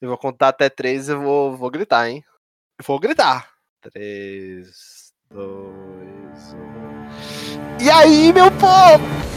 Eu vou contar até três e vou, vou gritar, hein? Vou gritar. Três, dois, um. E aí, meu povo?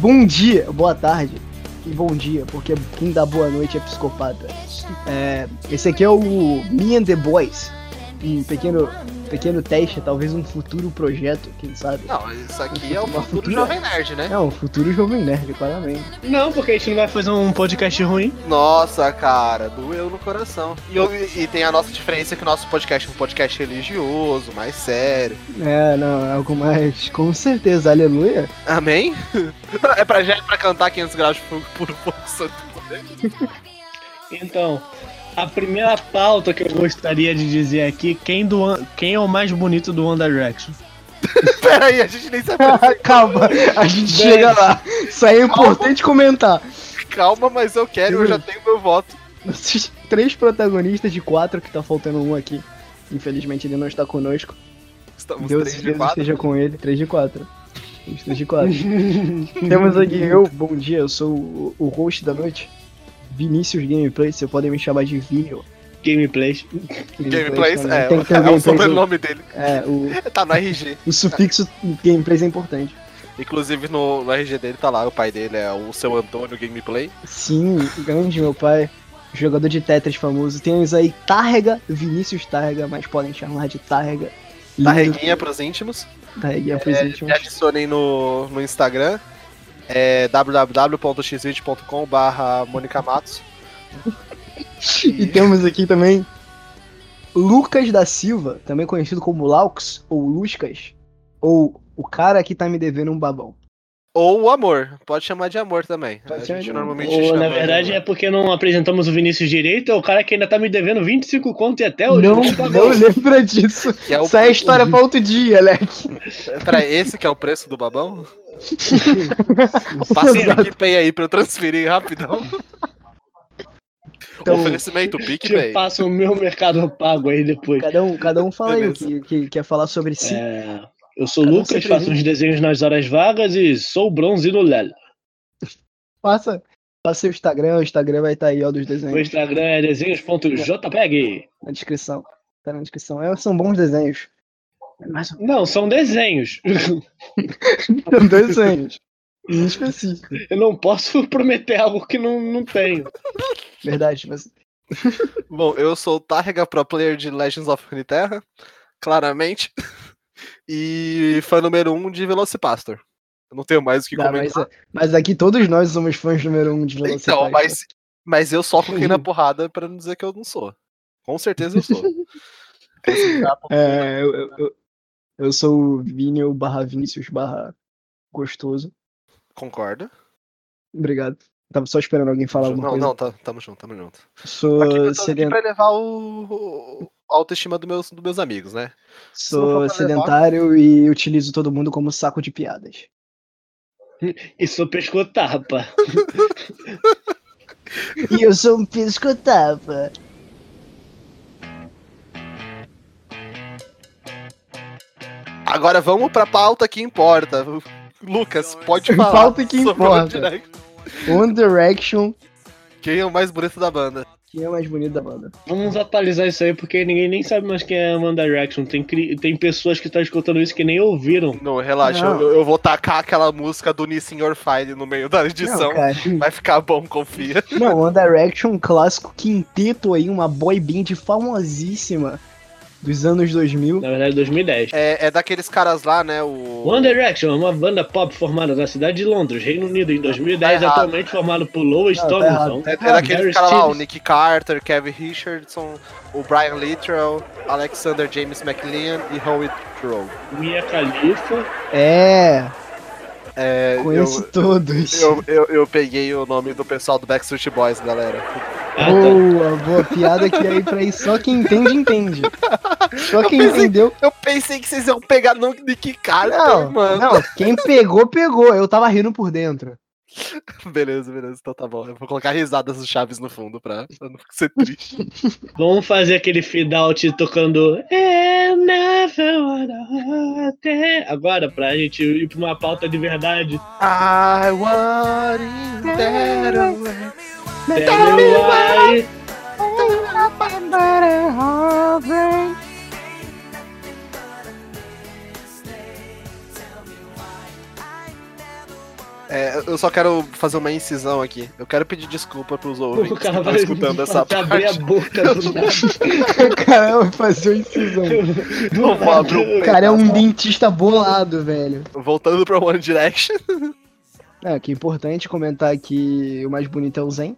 Bom dia, boa tarde e bom dia, porque quem dá boa noite é psicopata. É, esse aqui é o Me and the Boys, um pequeno, pequeno teste, talvez um futuro projeto, quem sabe. Não, isso aqui é o futuro futura- Jovem Nerd, né? É um futuro jovem nerd, claramente. Não, porque a gente não vai fazer um podcast ruim. Nossa, cara, doeu no coração. E, eu- e tem a nossa diferença que o nosso podcast é um podcast religioso, mais sério. É, não, é algo mais, com certeza, aleluia. Amém? É pra, já é pra cantar 500 graus de fogo por santo poder. Então, a primeira pauta que eu gostaria de dizer aqui, quem, do, quem é o mais bonito do One Direction? Pera aí, a gente nem sabe. Calma, a gente chega lá. Isso aí é importante comentar. Calma, mas eu quero, eu já tenho meu voto. Esses três protagonistas de quatro, que tá faltando um aqui. Infelizmente ele não está conosco. Estamos Deus, 3 de Deus 4. esteja com ele. 3 de 4. 3 de 4. Temos aqui eu, bom dia, eu sou o, o host da noite. Vinícius Gameplay, você podem me chamar de Vinho. Gameplays. Gameplays, também. é, Tem ter é o sobrenome dele. É, o, Tá no RG. o sufixo gameplays é importante. Inclusive no, no RG dele tá lá, o pai dele é o seu Antônio Gameplay. Sim, grande meu pai. Jogador de Tetris famoso. Temos aí Tarrega, Vinícius Tarrega, mas podem chamar de Tarrega. Da Lindo. reguinha pros íntimos. Tarreguinha pros íntimos. Me adicionem no, no Instagram. É www.xvideo.com barra Mônica Matos. E temos aqui também Lucas da Silva, também conhecido como Laux ou Luscas, ou o cara que tá me devendo um babão. Ou o amor. Pode chamar de amor também. Pode a gente normalmente Ou, chama na de verdade, é porque não apresentamos o Vinícius direito, é o cara que ainda tá me devendo 25 conto e até hoje Não, não não lembra disso. Que é o- Isso é história pra outro dia, Leque. Peraí, esse que é o preço do babão? Passa o PicPay aí pra eu transferir rapidão. Então, Oferecimento PicPay. passa o meu mercado pago aí depois. Cada um, cada um fala aí o Beleza. que, que quer falar sobre si. É, eu sou Cada um Lucas, sempre faço uns desenhos nas horas vagas e sou bronze no LEL. Passa, passa seu Instagram, o Instagram vai estar aí, ó, dos desenhos Instagram é desenhos.jpeg. na descrição. Tá na descrição. É, são bons desenhos. Mas Não, são desenhos. são desenhos. Em específico. Eu não posso prometer algo que não, não tenho. Verdade, mas. Bom, eu sou o Tarrega Pro Player de Legends of Runeterra, claramente. E fã número 1 um de Velocipastor. Eu não tenho mais o que Dá, mas, comentar. mas aqui todos nós somos fãs número um de Velocipastor. Então, mas, mas eu só coloquei na porrada pra não dizer que eu não sou. Com certeza eu sou. É, eu, eu, eu- sou o Vinil barra Vinícius barra gostoso. Concordo. Obrigado. Tava só esperando alguém falar alguma não, coisa. não, tá, tamo junto, tamo junto. Sou, Aqui, eu tô aqui seden- pra elevar o, o- a autoestima dos meus, dos meus amigos, né? não sou sedentário e utilizo todo mundo como saco de piadas. E sou pescotapa. E eu sou um piscotapa. Agora vamos pra pauta que importa. Lucas, pode falar. Pauta que importa. Direct. One Direction, Quem é o mais bonito da banda? quem é o mais bonito da banda? Vamos atualizar isso aí, porque ninguém nem sabe mais quem é One Direction. Tem, cri- tem pessoas que estão escutando isso que nem ouviram. Não, relaxa, Não. Eu, eu vou tacar aquela música do Nissin Your Fire no meio da edição. Não. Vai ficar bom, confia. Não, One Direction, um clássico quinteto aí, uma boy band famosíssima. Dos anos 2000. Na verdade, 2010. É, é daqueles caras lá, né? O. One Direction é uma banda pop formada na cidade de Londres, Reino Unido, em 2010, Tá atualmente formado por Lois Não, tá Tomlinson. É, é Ah, daqueles caras lá, o. Nick Carter, Kevin Richardson, o Brian Littrell, Alexander James McLean e Howie Rowe. Mia Khalifa. É, É, conheço eu, todos. eu, eu, eu peguei o nome do pessoal do Backstreet Boys, galera. Boa, boa piada que aí pra aí só quem entende, entende. Só quem pensei- entendeu. Eu pensei que vocês iam pegar no Nick Carter, Não, mano. não, quem pegou, pegou. Eu tava rindo por dentro. Beleza, beleza, então tá bom. Eu vou colocar risadas do Chaves no fundo pra, pra não ser triste. Vamos fazer aquele feed out tocando "Eu never wanna ter". Agora, pra gente ir pra uma pauta de verdade. I want it better way. Tell me why. É, eu só quero fazer uma incisão aqui. Eu quero pedir desculpa pros ouvintes O que cara estão vai escutando essa vai abrir a parte. boca do nada. Caramba, fazer uma incisão. Não vou abrir o O cara é um dentista bolado, velho. Voltando pra One Direction. É, que é importante comentar que o mais bonito é o Zen.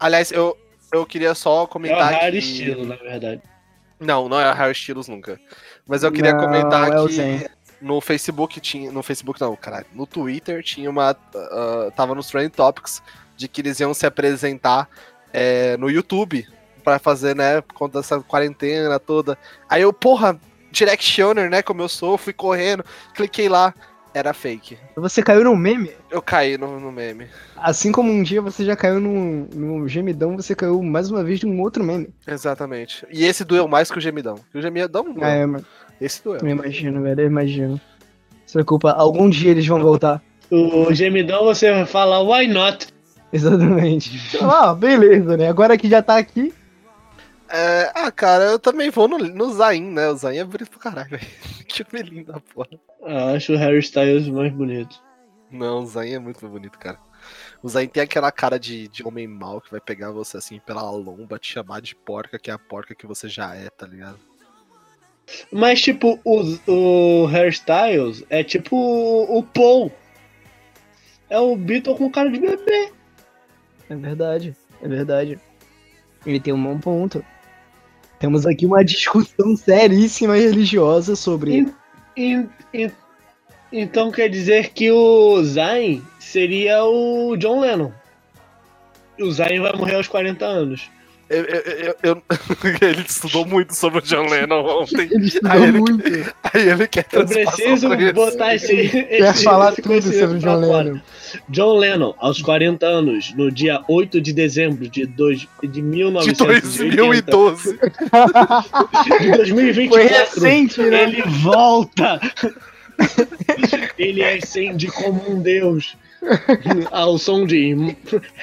Aliás, eu, eu queria só É o comentar que... estilo, na verdade. Não, não é Harry Styles nunca. Mas eu queria Não, comentar é que no Facebook tinha. No Facebook não, caralho. No Twitter tinha uma. ah, tava nos Trending Topics de que eles iam se apresentar é, no YouTube pra fazer, né? Por conta dessa quarentena toda. Aí eu, porra, Directioner, né? Como eu sou, fui correndo, cliquei lá. Era fake. Você caiu num meme? Eu caí no, no meme. Assim como um dia você já caiu num, num gemidão, você caiu mais uma vez de um outro meme. Exatamente. E esse doeu mais que o gemidão. O gemidão não doeu. É, mas Esse doeu. eu imagino, velho, eu imagino. Se preocupa, algum dia eles vão voltar. O gemidão você fala why not? Exatamente. Ah, beleza, né? Agora que já tá aqui. É, ah, cara, eu também vou no, no Zayn, né? O Zayn é bonito pra caralho, velho. Que lindo da porra. Ah, acho o Harry Styles mais bonito. Não, o Zayn é muito bonito, cara. O Zayn tem aquela cara de, de homem mau que vai pegar você assim pela lomba, te chamar de porca, que é a porca que você já é, tá ligado? Mas, tipo, o, o Harry Styles é tipo o, o Paul. É o Beatle com cara de bebê. É verdade, é verdade. Ele tem um bom ponto. Temos aqui uma discussão seríssima e religiosa sobre. E- e- então quer dizer que o Zayn seria o John Lennon. O Zayn vai morrer aos 40 anos. Eu, eu- eu- eu- ele estudou muito sobre o John Lennon ontem. Ele estudou Aí ele- muito. Aí ele quer Eu preciso botar esse. Quer esse- falar esse tudo sobre o John. Lennon. John Lennon, aos 40 anos, no dia 8 de dezembro de, dois, de De 1980, 2012. de 2024, Foi recente, né? ele volta. ele ascende como um deus ao som de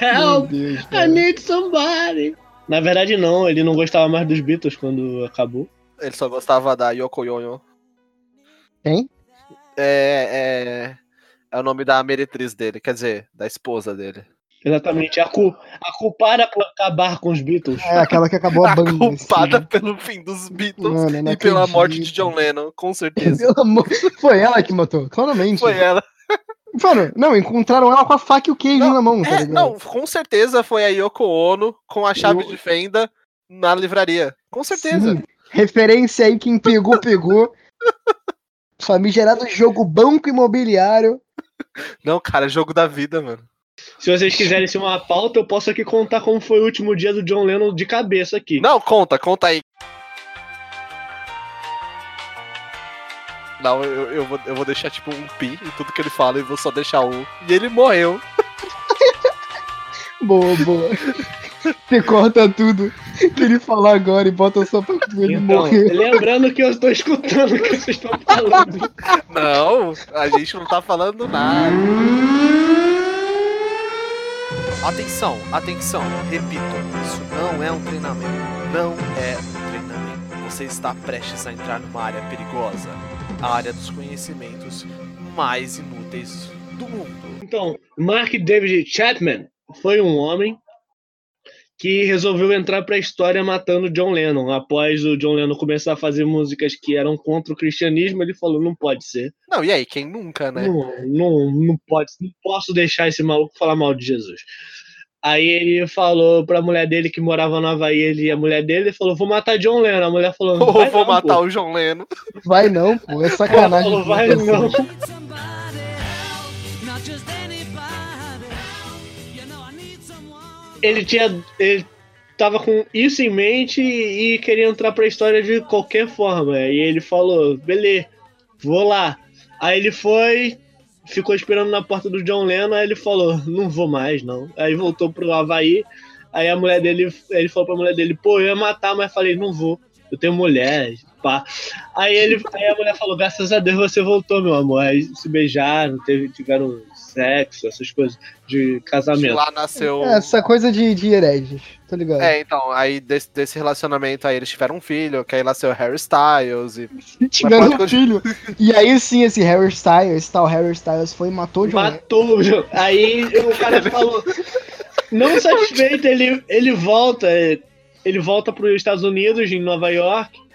Help, Deus, I need somebody. Na verdade, não, ele não gostava mais dos Beatles quando acabou. Ele só gostava da Yoko Yono. Quem? É, é, é o nome da meretriz dele, quer dizer, da esposa dele. Exatamente, a, cu, a culpada por acabar com os Beatles. É aquela que acabou a A banda. culpada assim. pelo fim dos Beatles Mano, e pela morte de. John Lennon, com certeza. Amor... Foi ela que matou, claramente. Foi ela. Mano, não, encontraram ela com a faca e o queijo Não, na mão, tá É, não, com certeza foi a Yoko Ono com a chave Eu- de fenda na livraria. Com certeza. Sim. Referência aí, quem pegou, pegou. Famigerado jogo banco imobiliário. Não, cara, jogo da vida, mano. Se vocês quiserem ser uma pauta, eu posso aqui contar como foi o último dia do John Lennon de cabeça aqui. Não, conta, conta aí. Não, eu, eu, vou, eu vou deixar tipo um pi em tudo que ele fala e vou só deixar um. E ele morreu. Boa, boa. Você corta tudo que ele falar agora e bota só pra ele Então, morrer. lembrando que eu estou escutando o que vocês estão falando. Não, a gente não tá falando nada. Atenção, atenção, repito, isso não é um treinamento. Não é um treinamento. Você está prestes a entrar numa área perigosa. A área dos conhecimentos mais inúteis do mundo. Então, Mark David Chapman foi um homem que resolveu entrar pra história matando John Lennon. Após o John Lennon começar a fazer músicas que eram contra o cristianismo, ele falou: não pode ser. Não, e aí, quem nunca, né? Não, não, não pode, não posso deixar esse maluco falar mal de Jesus. Aí ele falou pra mulher dele que morava no Havaí, ele e a mulher dele, ele falou: vou matar John Lennon. A mulher falou: Ou vai vou não, matar pô. o João Leno. Vai não, pô, é Ela sacanagem. falou: vai não. Ele tinha. Ele tava com isso em mente e queria entrar pra história de qualquer forma. E ele falou: beleza, vou lá. Aí ele foi, ficou esperando na porta do John Lennon, aí ele falou: não vou mais, não. Aí voltou pro Havaí. Aí a mulher dele, ele falou pra mulher dele: pô, eu ia matar, mas falei: não vou. Eu tenho mulher, pá. Aí, ele, aí a mulher falou: graças a Deus você voltou, meu amor. Aí se beijaram, teve, tiveram sexo, essas coisas de casamento. Lá nasceu. É, essa coisa de, de hereges, tô ligado. É, então, aí desse, desse relacionamento aí eles tiveram um filho, que aí nasceu Harry Styles e. Tiveram um filho. E aí sim, esse Harry Styles, tal Harry Styles foi e matou o John. Matou o John. Aí o cara falou. Não satisfeito, ele, ele volta. Ele volta para os Estados Unidos, em Nova York.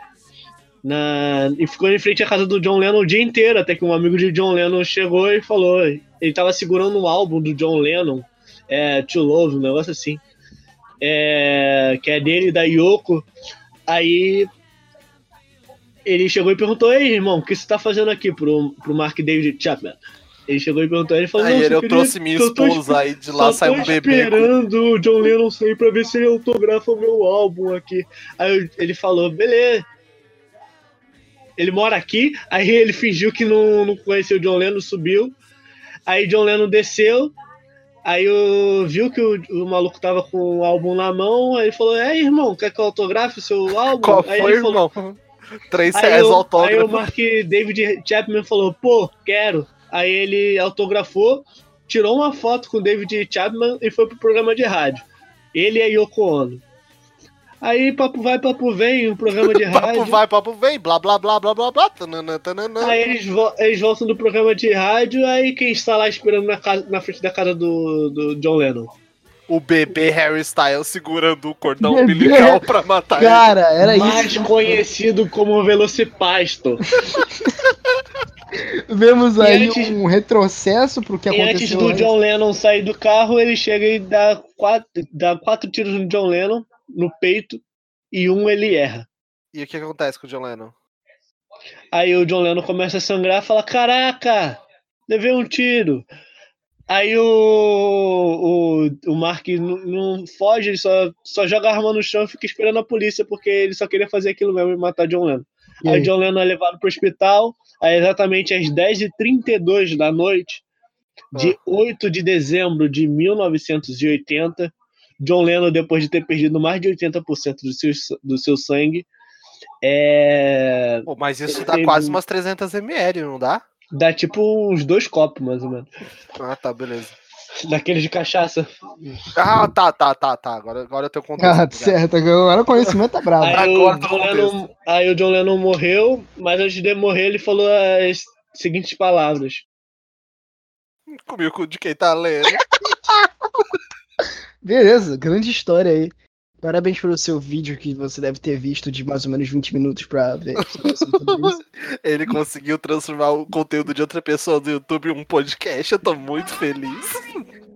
Na, e ficou em frente à casa do John Lennon o dia inteiro, até que um amigo de John Lennon chegou e falou. Ele tava segurando um álbum do John Lennon, é, To Love, um negócio assim. É, que é dele da Yoko. Aí ele chegou e perguntou: Ei, irmão, o que você tá fazendo aqui pro, pro Mark David Chapman? Ele chegou e perguntou, ele falou, Aí ele, eu queria- trouxe minha esposa, aí de lá saiu um bebê. esperando o John Lennon sair pra ver se ele autografa o meu álbum aqui. Aí ele falou, beleza. Ele mora aqui, aí ele fingiu que não, não conhecia o John Lennon, subiu. Aí John Lennon desceu, aí eu, viu que o, o maluco tava com o álbum na mão, aí ele falou, é irmão, quer que eu autografe o seu álbum? Qual aí foi, ele falou, irmão? Três reais o o, aí o autógrafo. Mark David Chapman falou, pô, quero. Aí ele autografou, tirou uma foto com o David Chapman e foi pro programa de rádio. Ele a Yoko Ono. Aí papo vai, papo vem, um programa de Papo rádio. vai, papo vem, blá blá blá blá blá blá. tananã, tananã. Aí eles, vo- eles voltam do programa de rádio, aí quem está lá esperando na, casa, na frente da casa do, do John Lennon? O bebê Harry Styles segurando o cordão Bebê. umbilical pra matar ele. Cara, era Mais isso. conhecido como Velocipasto. Vemos E aí antes- um retrocesso pro que E antes aconteceu do antes. John Lennon sair do carro, ele chega e dá quatro, dá quatro tiros no John Lennon, no peito, e um ele erra. E o que acontece com o John Lennon? Aí o John Lennon começa a sangrar e fala: Caraca, levei um tiro. Aí o, o, o Mark não, não foge, ele só, só joga a arma no chão e fica esperando a polícia, porque ele só queria fazer aquilo mesmo e matar John Lennon. E Aí aí? John Lennon é levado pro hospital, aí exatamente às 10h32 da noite, de 8 de dezembro de 1980, John Lennon, depois de ter perdido mais de 80% do seu, do seu sangue, é, Pô, mas isso Ele dá tem quase um- umas 300 ml, não dá? dá tipo uns dois copos, mais ou menos. Ah, tá, beleza. Daqueles de cachaça. Ah, tá, tá, tá, tá. Agora, agora eu tenho contexto. Ah, certo, agora o conhecimento tá bravo. Aí, agora o John no Lennon, aí o John Lennon morreu, mas antes de morrer ele falou as seguintes palavras. Comi o cu de quem tá lendo. Beleza, grande história aí. Parabéns pelo seu vídeo que você deve ter visto de mais ou menos 20 minutos pra ver. Ele conseguiu transformar o conteúdo de outra pessoa do YouTube em um podcast. Eu tô muito feliz.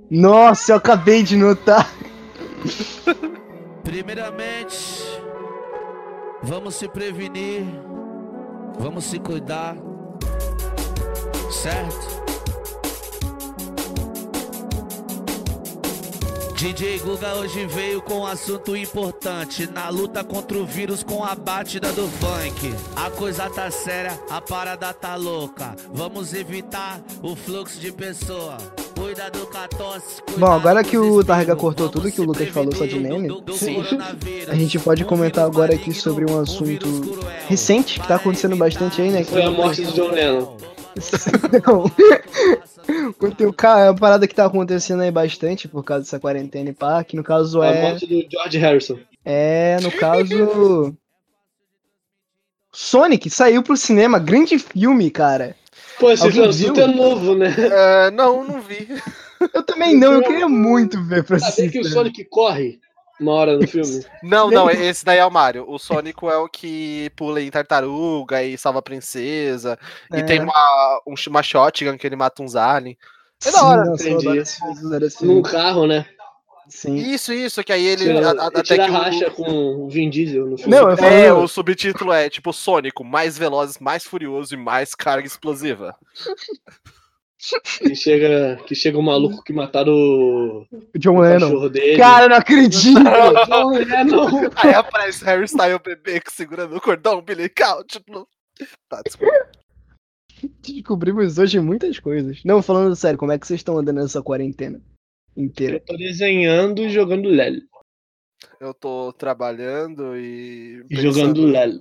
Nossa, eu acabei de notar. Primeiramente, vamos se prevenir, vamos se cuidar, certo? DJ Guga hoje veio com um assunto importante Na luta contra o vírus com a batida do funk. A coisa tá séria, a parada tá louca. Vamos evitar o fluxo de pessoa Bom, agora que o Targa cortou tudo que o Lucas falou só de meme, a gente pode comentar agora aqui sobre um assunto recente que tá acontecendo bastante aí, né? Foi a morte do John Lennon. Não. O ca- é uma parada que tá acontecendo aí bastante por causa dessa quarentena e pá, que no caso A é. morte do George Harrison. É, no caso. Sonic saiu pro cinema, grande filme, cara. Pô, esse Alguém assunto viu? é novo, né? É, não, não vi. Eu também não, eu queria muito ver pra Saber que assistir. o Sonic corre. Uma hora no filme. Não, não, esse daí é o Mario. O Sônico é o que pula em tartaruga e salva a princesa. E É. tem uma, um, uma shotgun que ele mata uns aliens. É da hora, nossa, eu entendi. Num carro, né? Sim. Isso, isso, que aí ele. Tira, a- a- até tira que o- racha com o Vin Diesel no filme. Não, eu É, o subtítulo é tipo Sônico, mais veloz, mais furioso e mais carga explosiva. Que chega, que chega um maluco que mataram o, O John o Lennon. dele. Cara, eu não acredito! John Lennon. Aí aparece Harry Styles bebê que segurando o cordão umbilical. Tipo. Tá, desculpa. Descobrimos hoje muitas coisas. Não, falando sério, como é que vocês estão andando nessa quarentena inteira? Eu tô desenhando e jogando LEL. Eu tô trabalhando e. E jogando LEL.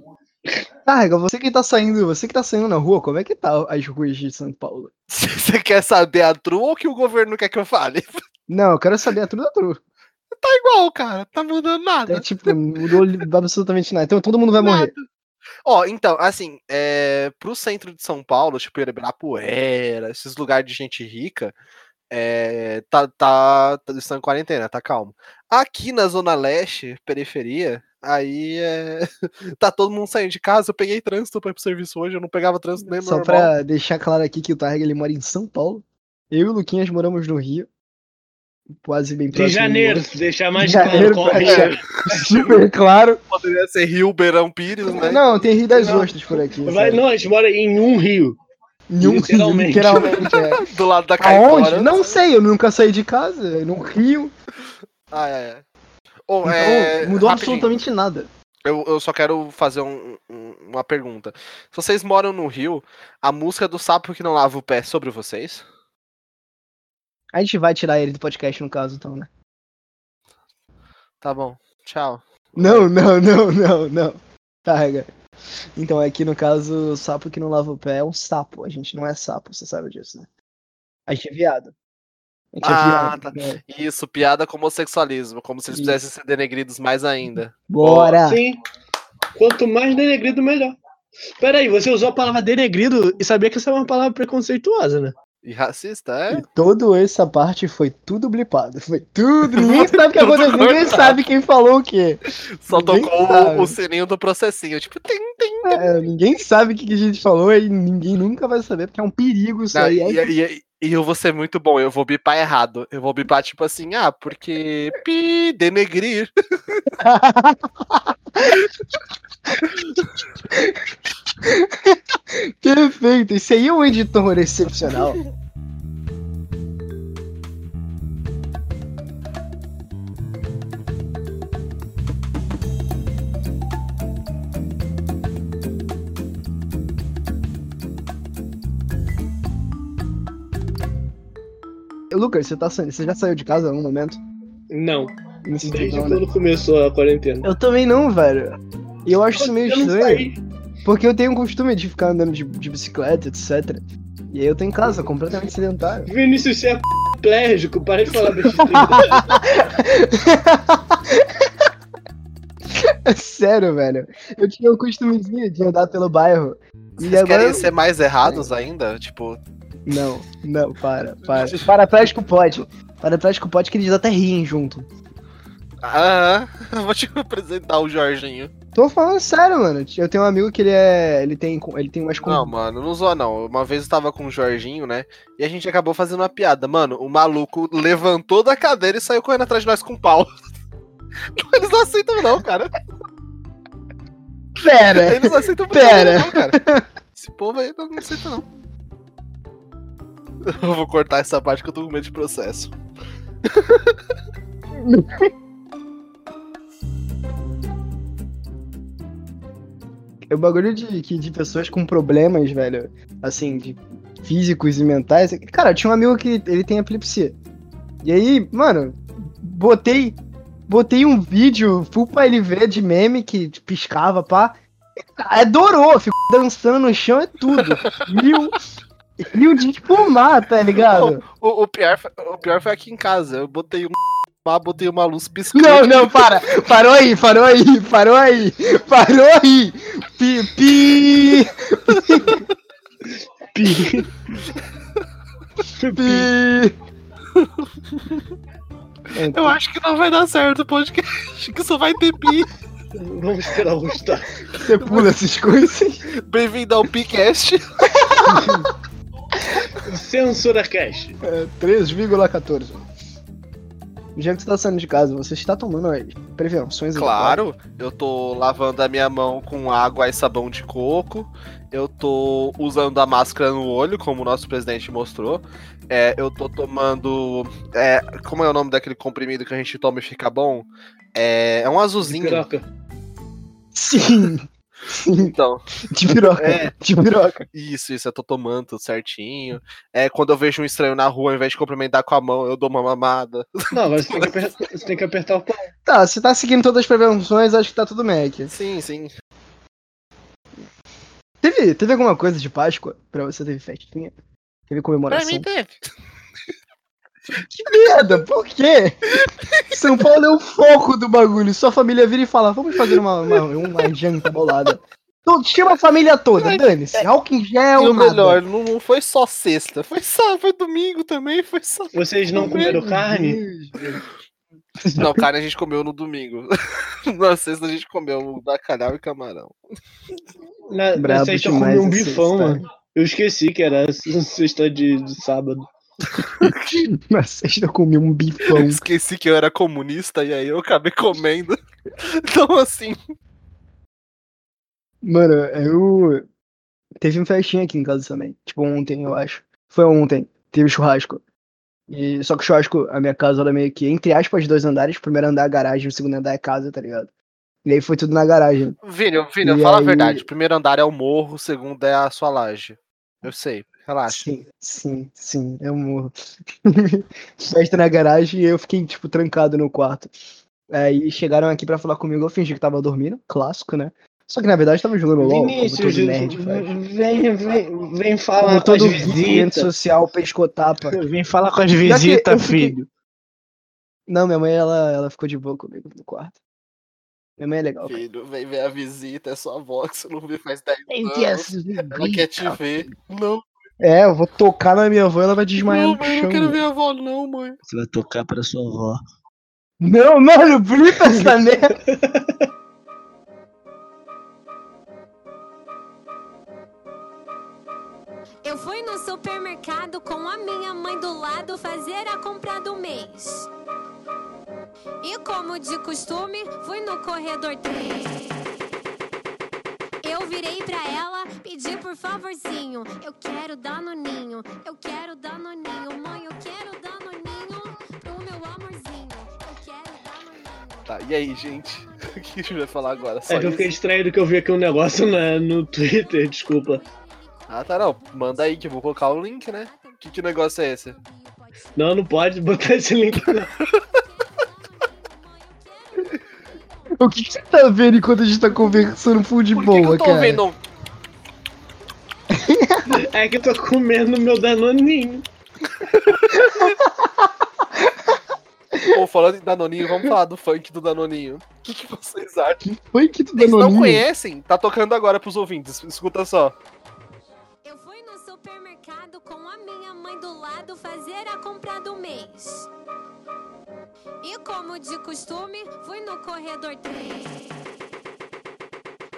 Carga, você que tá saindo, você que tá saindo na rua, como é que tá as ruas de São Paulo? Você quer saber a true ou que o governo quer que eu fale? Não, eu quero saber a tudo da tru. Tá igual, cara. Tá mudando nada. É tipo, mudou absolutamente nada. Então todo mundo vai morrer. Ó, então, assim, é, pro centro de São Paulo, tipo Ibirapuera, esses lugares de gente rica, é, tá, tá, tá, estão em quarentena, tá calmo. Aqui na Zona Leste, periferia, aí é, tá todo mundo saindo de casa. Eu peguei trânsito pra ir pro serviço hoje, eu não pegava trânsito nem Só normal. pra deixar claro aqui que o Targa ele mora em São Paulo. Eu e o Luquinhas moramos no Rio. Quase bem De próximo. do janeiro, outro. deixar mais De janeiro claro. Super claro. Poderia ser Rio Beirão Pires, né? Não, tem Rio das Não. Ostras por aqui. Vai, sabe? não, a gente mora em um rio. Um Rio, literalmente. literalmente. É. Do lado da Aonde? Caipora. Não sei, eu nunca saí de casa. No Rio. Ah, é, é. Ô, Então, é, mudou rapidinho. absolutamente nada. Eu, eu só quero fazer um- um- uma pergunta. Se vocês moram no Rio, a música do sapo que não lava o pé é sobre vocês? A gente vai tirar ele do podcast, no caso, então, né? Tá bom. Tchau. Não, não, não, não, não. Targa. Então, aqui no caso, o sapo que não lava o pé é um sapo. A gente não é sapo, você sabe disso, né? A gente é viado. Gente Ah, é tá. viado. né? Isso, piada com homossexualismo, como se eles Isso. pudessem ser denegridos mais ainda. Bora! Sim. Quanto mais denegrido, melhor. Peraí, você usou a palavra denegrido e sabia que essa é uma palavra preconceituosa, né? E racista, é? E toda essa parte foi tudo blipado. Foi tudo. Ninguém sabe o que aconteceu. Ninguém sabe quem falou o quê. Só Ninguém tocou sabe. o, sininho do processinho. Tipo, tem, tem. É, ninguém sabe o que a gente falou e ninguém nunca vai saber, porque é um perigo isso Não, aí. e, É e- e eu vou ser muito bom, eu vou bipar errado. Eu vou bipar tipo assim, ah, porque. Pi, denegrir. Perfeito. Esse aí é um editor excepcional. Lucas, você, tá saindo, você já saiu de casa em algum momento? Não. Desde não, né? quando começou a quarentena. Eu também não, velho. E eu acho isso meio Eu estranho. saí. Porque eu tenho o costume de ficar andando de, de bicicleta, etc. E aí eu tô em casa, completamente sedentário. Vinícius, você é plérgico, para de falar besteira. É sério, velho. Eu tinha o costumezinho de andar pelo bairro. E Vocês agora. querem ser mais errados ainda? Tipo, Não, não, para, para. Paraplégico pode. Paraplégico pode que eles até riem junto. Ah, eu vou te apresentar o Jorginho. Tô falando sério, mano. Eu tenho um amigo que ele é. Ele tem, ele tem umas Não, mano, não zoa não. Uma vez eu tava com o Jorginho, né? E a gente acabou fazendo uma piada. Mano, o maluco levantou da cadeira e saiu correndo atrás de nós com pau. Eles não aceitam, não, cara. Pera! Eles não aceitam Pera. não, cara. Esse povo aí não aceita, não. Eu vou cortar essa parte que eu tô com medo de processo. O bagulho de, que- de pessoas com problemas, velho, assim, de físicos e mentais. Cara, tinha um amigo que ele tem epilepsia. E aí, mano, botei. Botei um vídeo full pra ele ver de meme que piscava, pá. Adorou, ficou dançando no chão e tudo. Rio, rio de espumar, tá ligado? O, o pior, foi- o pior foi aqui em casa. Eu botei um lá, botei uma luz piscando. Não, não, para. Parou aí, parou aí, parou aí. Parou aí. Pi, pi, Pi. pi. Eu acho que não vai dar certo o podcast, que só vai ter pi. Vamos esperar o Gustavo. Você pula essas coisas. Bem-vindo ao Picast. Censura Cash. É, 3,14. Já que você tá saindo de casa, você está tomando as prevenções Claro, eu tô lavando a minha mão com água e sabão de coco. Eu tô usando a máscara no olho, como o nosso presidente mostrou. É, eu tô tomando. é, como é o nome daquele comprimido que a gente toma e fica bom? É, é um azulzinho. Sim. Então, de piroca. É. De piroca. isso, isso, eu tô tomando tudo certinho. É, quando eu vejo um estranho na rua, ao invés de cumprimentar com a mão, eu dou uma mamada. Não, agora você tem que apertar, você tem que apertar o pau. Tá, você tá seguindo todas as prevenções, acho que tá tudo Mac. Sim, sim. Teve, teve alguma coisa de Páscoa pra você? Teve festinha? Teve comemoração? teve. Que merda, por quê? São Paulo é o foco do bagulho. Sua família vira e fala: vamos fazer uma, uma, uma janta bolada. Então, chama a família toda, dane-se. Álcool em gel, e o nada. melhor, não, não foi só sexta, foi sábado, foi domingo também, foi só. Vocês não comeram carne? Não, carne a gente comeu no domingo. Na sexta a gente comeu bacalhau e camarão. Na, na sexta eu comi um bifão, história. mano. Eu esqueci que era sexta de, de sábado. Na sexta eu comi um bifão. Esqueci que eu era comunista e aí eu acabei comendo. Então assim. Mano, eu. Teve um festinha aqui em casa também. Tipo, ontem, eu acho. Foi ontem. Teve churrasco. E, só que o churrasco, a minha casa era meio que, entre aspas, dois andares. O primeiro andar é garagem, o segundo andar é casa, tá ligado? E aí foi tudo na garagem. Vini, Vini, E fala aí- a verdade. O primeiro andar é o morro, o segundo é a sua laje. Eu sei, relaxa. Sim, sim, sim, eu morro. Festa na garagem e eu fiquei, tipo, trancado no quarto. Aí chegaram aqui pra falar comigo, eu fingi que tava dormindo, clássico, né? Só que na verdade eu tava jogando LOL, como Vinícius, todo nerd vem, vem, vem falar Como com as todo visitas. social, pescotapa. Vem falar com as visitas, fiquei- filho. Não, minha mãe, ela, ela ficou de boa comigo no quarto. Minha mãe é legal. cara. Filho, vem ver a visita, é sua avó que você não viu faz 10 Tem anos. Ela quer te ver. Não, É, eu vou tocar na minha avó, ela vai desmaiar não, no mãe, eu chão. não quero ver a avó, não, mãe. Você vai tocar para sua avó. Não, mano, blipa essa merda. Eu fui no supermercado com a minha mãe do lado fazer a compra do mês. E como de costume, fui no corredor 3. Eu virei pra ela, pedi por favorzinho. Eu quero dar no ninho, eu quero dar no ninho. Mãe, eu quero dar no ninho pro meu amorzinho. Eu quero dar no ninho. Tá, e aí, gente? O que a gente vai falar agora? Só É que eu fiquei distraído que eu vi aqui um negócio na- no Twitter, desculpa. Ah, tá, não. Manda aí que eu vou colocar o link, né? Que, que negócio é esse? Não, não pode botar esse link. não. O que, que você tá vendo enquanto a gente tá conversando full de Por que, que boa, eu tô cara? vendo? É que eu tô comendo meu danoninho. Pô, falando em Danoninho, vamos falar do funk do Danoninho. O que, que vocês acham? Que tu Vocês não danoninho? conhecem? Tá tocando agora pros ouvintes. Escuta só. Eu fui no supermercado com a minha mãe do lado fazer a compra do mês. E como de costume, fui no corredor 3.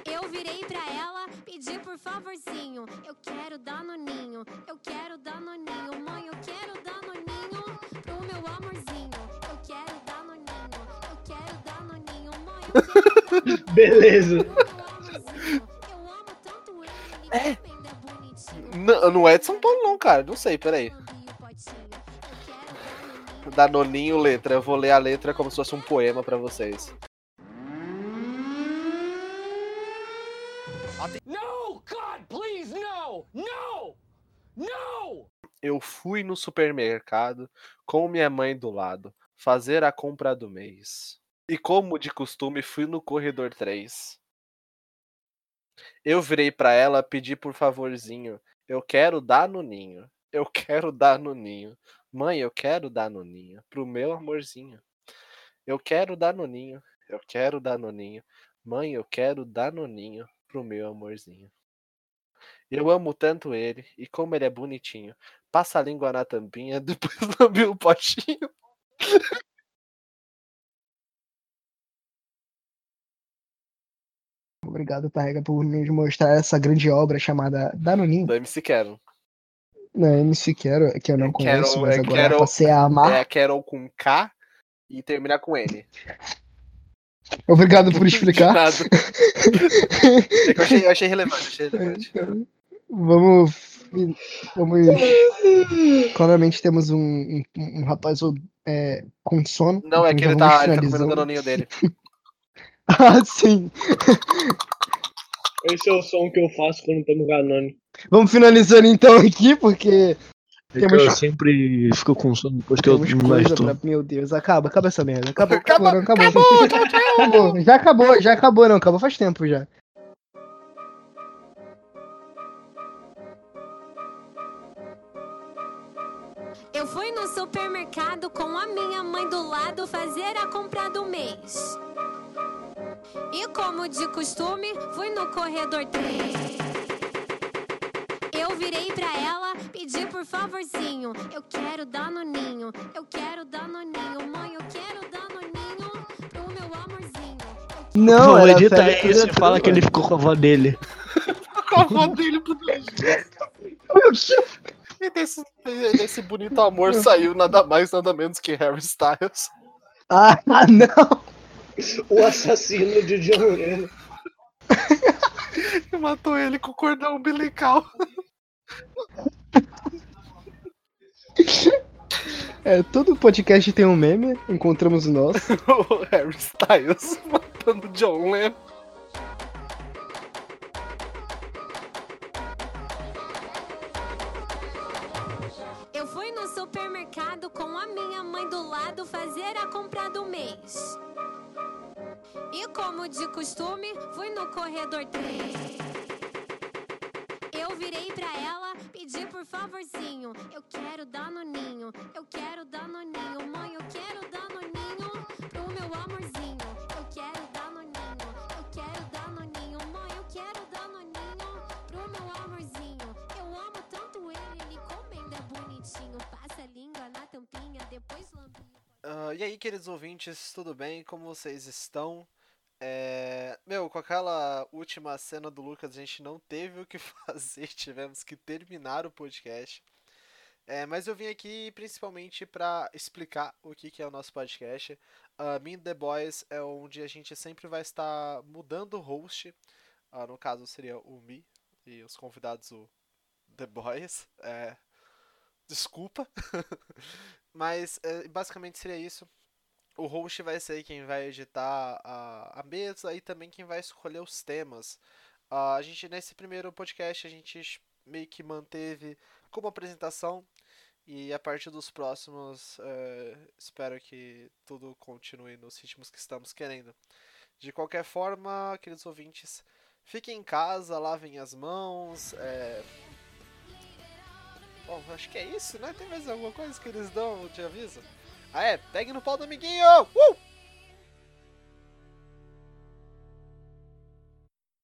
Eu virei pra ela, pedi por favorzinho. Eu quero dar no ninho, eu quero dar no ninho. Mãe, eu quero dar no ninho pro meu amorzinho. Eu quero dar no ninho, eu quero dar no ninho. Mãe, eu quero. Beleza. Ele, ele também é bonitinho. Não, não é de São Paulo, não, cara. Não sei, peraí. Danoninho letra. Eu vou ler a letra como se fosse um poema pra vocês. No! God, please, no! No! No! Eu fui no supermercado com minha mãe do lado fazer a compra do mês. E como de costume, fui no corredor 3. Eu virei pra ela pedir por favorzinho. Eu quero dar no ninho. Eu quero dar no ninho. Mãe, eu quero dar noninho pro meu amorzinho. Eu quero dar noninho. Eu quero dar noninho. Mãe, eu quero dar noninho pro meu amorzinho. Eu amo tanto ele e como ele é bonitinho. Passa a língua na tampinha, depois lambe o potinho. Obrigado, Tarrega, por nos mostrar essa grande obra chamada Danoninho. Do MC Kevin. Não, MC Quero, que eu não É conheço, Carol, mas é agora Carol- passei a amar. É Carol com K e terminar com N. Obrigado por explicar. É eu achei, eu achei relevante, achei relevante. Vamos. Vamos. Claramente temos um, um, um rapaz é, com sono. Não, é que ele tá, ele tá comendo o danoninho dele. Ah, sim. Esse é o som que eu faço quando tomo Ganone. Vamos finalizando então aqui, porque É Temos- eu sempre fico com sono depois que eu temos me coisa pra. Meu Deus, acaba, acaba essa merda. Acabou, Acabou, acabou, não, acabou. Acabou, Já acabou, já acabou, não, acabou faz tempo já. Eu fui no supermercado com a minha mãe do lado fazer a compra do mês. E como de costume, fui no corredor 3. Eu virei pra ela, pedi por favorzinho. Eu quero danoninho, eu quero danoninho. Mãe, eu quero danoninho pro meu amorzinho. Não, Não, edita isso e fala que ele ficou com a avó dele. Com a avó dele pro E desse, desse bonito amor saiu nada mais, nada menos que Harry Styles. Ah, não! O assassino de John Lennon. Matou ele com o cordão umbilical. É, todo podcast tem um meme, encontramos o nosso. o Harry Styles matando John Lennon. Eu fui no supermercado com a minha mãe do lado fazer a compra do mês. E como de costume, fui no corredor 3. Virei pra ela, pedi por favorzinho. Eu quero danoninho, eu quero danoninho. Mãe, eu quero danoninho pro meu amorzinho. Eu quero danoninho, eu quero danoninho. Mãe, eu quero danoninho pro meu amorzinho. Eu amo tanto ele, ele comendo é bonitinho. Passa a língua na tampinha, depois lambe. Ah, e aí, queridos ouvintes, tudo bem? Como vocês estão? É, Meu, com aquela última cena do Lucas, a gente não teve o que fazer, tivemos que terminar o podcast. É, mas eu vim aqui principalmente para explicar o que, que é o nosso podcast. Uh, Me and The Boys é onde a gente sempre vai estar mudando o host. Ah, no caso seria o Me e os convidados o The Boys. É, Desculpa. Mas é, basicamente seria isso. O host vai ser quem vai editar a, a mesa e também quem vai escolher os temas. Ah, a gente nesse primeiro podcast a gente meio que manteve como apresentação e a partir dos próximos eh, espero que tudo continue nos ritmos que estamos querendo. De qualquer forma, queridos ouvintes, fiquem em casa, lavem as mãos. eh, Bom, acho que é isso, né? Tem mais alguma coisa que eles dão de aviso? Ah, é, pegue no pau do amiguinho! Uh!